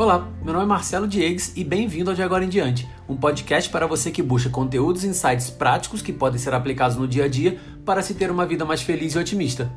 Olá, meu nome é Marcelo Diegues e bem-vindo ao De Agora em Diante, um podcast para você que busca conteúdos e insights práticos que podem ser aplicados no dia a dia para se ter uma vida mais feliz e otimista.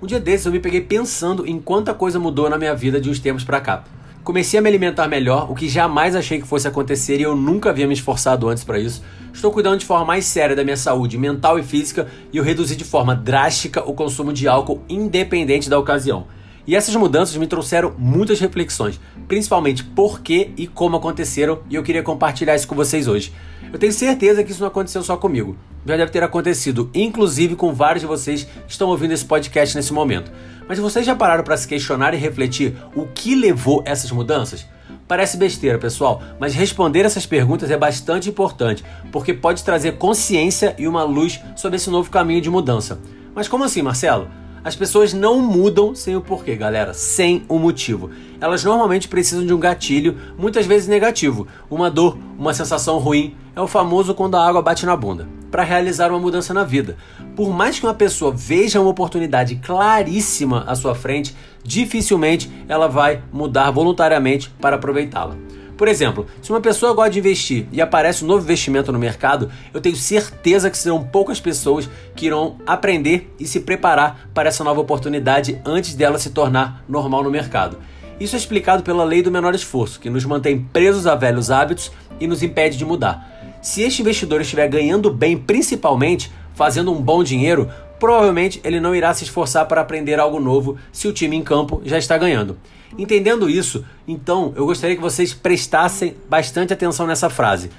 Um dia desses eu me peguei pensando em quanta coisa mudou na minha vida de uns tempos para cá. Comecei a me alimentar melhor, o que jamais achei que fosse acontecer e eu nunca havia me esforçado antes para isso. Estou cuidando de forma mais séria da minha saúde mental e física e eu reduzi de forma drástica o consumo de álcool independente da ocasião. E essas mudanças me trouxeram muitas reflexões, principalmente por que e como aconteceram, e eu queria compartilhar isso com vocês hoje. Eu tenho certeza que isso não aconteceu só comigo. Já deve ter acontecido, inclusive com vários de vocês que estão ouvindo esse podcast nesse momento. Mas vocês já pararam para se questionar e refletir o que levou essas mudanças? Parece besteira, pessoal, mas responder essas perguntas é bastante importante, porque pode trazer consciência e uma luz sobre esse novo caminho de mudança. Mas como assim, Marcelo? As pessoas não mudam sem o porquê, galera, sem o motivo. Elas normalmente precisam de um gatilho, muitas vezes negativo, uma dor, uma sensação ruim. É o famoso quando a água bate na bunda, para realizar uma mudança na vida. Por mais que uma pessoa veja uma oportunidade claríssima à sua frente, dificilmente ela vai mudar voluntariamente para aproveitá-la. Por exemplo, se uma pessoa gosta de investir e aparece um novo investimento no mercado, eu tenho certeza que serão poucas pessoas que irão aprender e se preparar para essa nova oportunidade antes dela se tornar normal no mercado. Isso é explicado pela lei do menor esforço, que nos mantém presos a velhos hábitos e nos impede de mudar. Se este investidor estiver ganhando bem, principalmente fazendo um bom dinheiro, provavelmente ele não irá se esforçar para aprender algo novo se o time em campo já está ganhando. Entendendo isso, então eu gostaria que vocês prestassem bastante atenção nessa frase.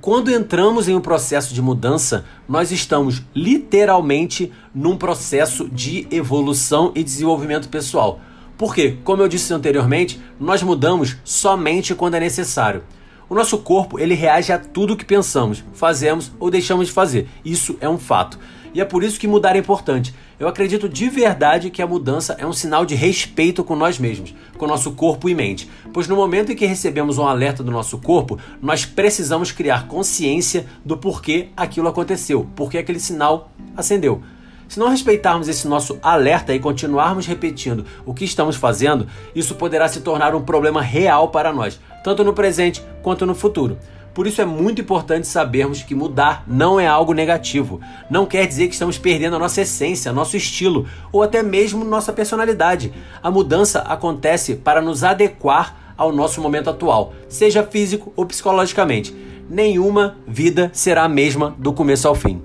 Quando entramos em um processo de mudança, nós estamos literalmente num processo de evolução e desenvolvimento pessoal. Porque, como eu disse anteriormente, nós mudamos somente quando é necessário. O nosso corpo ele reage a tudo que pensamos, fazemos ou deixamos de fazer. Isso é um fato. E é por isso que mudar é importante. Eu acredito de verdade que a mudança é um sinal de respeito com nós mesmos, com nosso corpo e mente. Pois no momento em que recebemos um alerta do nosso corpo, nós precisamos criar consciência do porquê aquilo aconteceu, porque aquele sinal acendeu. Se não respeitarmos esse nosso alerta e continuarmos repetindo o que estamos fazendo, isso poderá se tornar um problema real para nós, tanto no presente quanto no futuro. Por isso é muito importante sabermos que mudar não é algo negativo. Não quer dizer que estamos perdendo a nossa essência, nosso estilo ou até mesmo nossa personalidade. A mudança acontece para nos adequar ao nosso momento atual, seja físico ou psicologicamente. Nenhuma vida será a mesma do começo ao fim.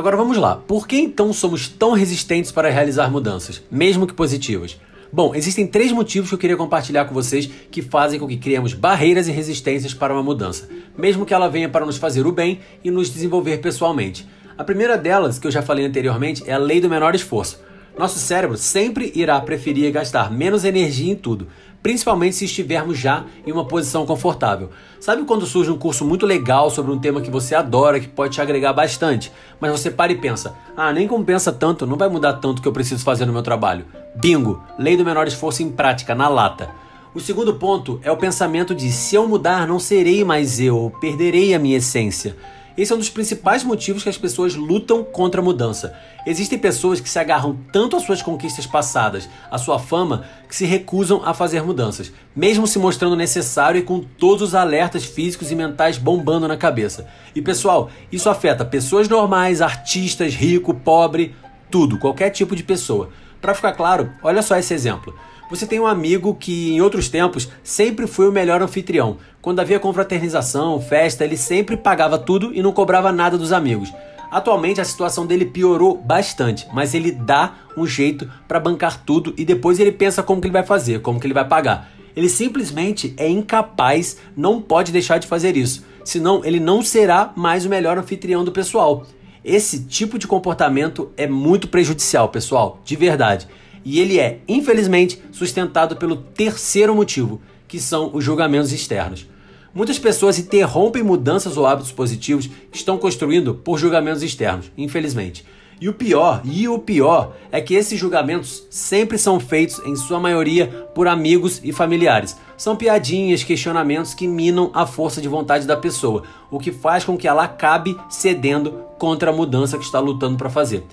Agora vamos lá. Por que então somos tão resistentes para realizar mudanças, mesmo que positivas? Bom, existem três motivos que eu queria compartilhar com vocês que fazem com que criemos barreiras e resistências para uma mudança, mesmo que ela venha para nos fazer o bem e nos desenvolver pessoalmente. A primeira delas, que eu já falei anteriormente, é a lei do menor esforço. Nosso cérebro sempre irá preferir gastar menos energia em tudo, principalmente se estivermos já em uma posição confortável. Sabe quando surge um curso muito legal sobre um tema que você adora, que pode te agregar bastante, mas você para e pensa: ah, nem compensa tanto, não vai mudar tanto que eu preciso fazer no meu trabalho. Bingo! Lei do menor esforço em prática, na lata. O segundo ponto é o pensamento de se eu mudar, não serei mais eu, perderei a minha essência. Esse é um dos principais motivos que as pessoas lutam contra a mudança. Existem pessoas que se agarram tanto às suas conquistas passadas, à sua fama, que se recusam a fazer mudanças, mesmo se mostrando necessário e com todos os alertas físicos e mentais bombando na cabeça. E pessoal, isso afeta pessoas normais, artistas, rico, pobre, tudo, qualquer tipo de pessoa. Para ficar claro, olha só esse exemplo. Você tem um amigo que, em outros tempos, sempre foi o melhor anfitrião. Quando havia confraternização, festa, ele sempre pagava tudo e não cobrava nada dos amigos. Atualmente a situação dele piorou bastante, mas ele dá um jeito para bancar tudo e depois ele pensa como que ele vai fazer, como que ele vai pagar. Ele simplesmente é incapaz, não pode deixar de fazer isso, senão ele não será mais o melhor anfitrião do pessoal. Esse tipo de comportamento é muito prejudicial, pessoal, de verdade. E ele é, infelizmente, sustentado pelo terceiro motivo, que são os julgamentos externos. Muitas pessoas interrompem mudanças ou hábitos positivos que estão construindo por julgamentos externos, infelizmente. E o pior, e o pior, é que esses julgamentos sempre são feitos, em sua maioria, por amigos e familiares. São piadinhas, questionamentos que minam a força de vontade da pessoa, o que faz com que ela acabe cedendo contra a mudança que está lutando para fazer.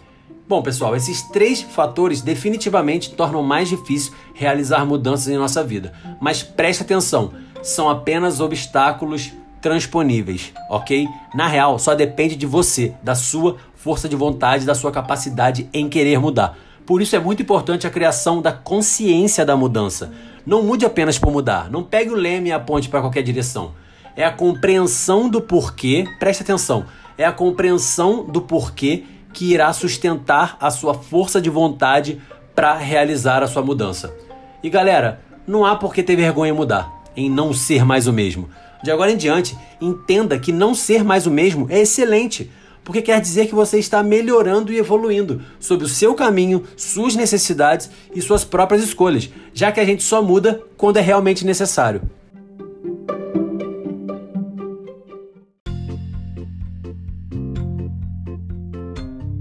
Bom, pessoal, esses três fatores definitivamente tornam mais difícil realizar mudanças em nossa vida. Mas preste atenção, são apenas obstáculos transponíveis, ok? Na real, só depende de você, da sua força de vontade, da sua capacidade em querer mudar. Por isso é muito importante a criação da consciência da mudança. Não mude apenas por mudar, não pegue o leme e a ponte para qualquer direção. É a compreensão do porquê, preste atenção, é a compreensão do porquê que irá sustentar a sua força de vontade para realizar a sua mudança. E galera, não há por que ter vergonha em mudar, em não ser mais o mesmo. De agora em diante, entenda que não ser mais o mesmo é excelente, porque quer dizer que você está melhorando e evoluindo sobre o seu caminho, suas necessidades e suas próprias escolhas, já que a gente só muda quando é realmente necessário.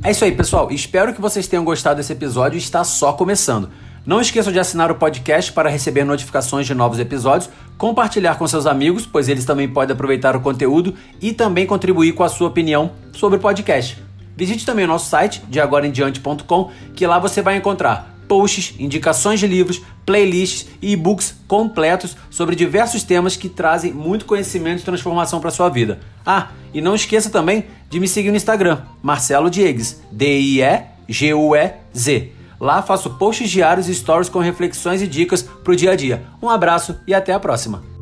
É isso aí, pessoal. Espero que vocês tenham gostado desse episódio. Está só começando. Não esqueçam de assinar o podcast para receber notificações de novos episódios, compartilhar com seus amigos, pois eles também podem aproveitar o conteúdo e também contribuir com a sua opinião sobre o podcast. Visite também o nosso site, de agoraemdiante.com, que lá você vai encontrar posts, indicações de livros, playlists e e-books completos sobre diversos temas que trazem muito conhecimento e transformação para sua vida. Ah, e não esqueça também de me seguir no Instagram, Marcelo Diegues, D-I-E-G-U-E-Z. Lá faço posts diários e stories com reflexões e dicas para o dia a dia. Um abraço e até a próxima!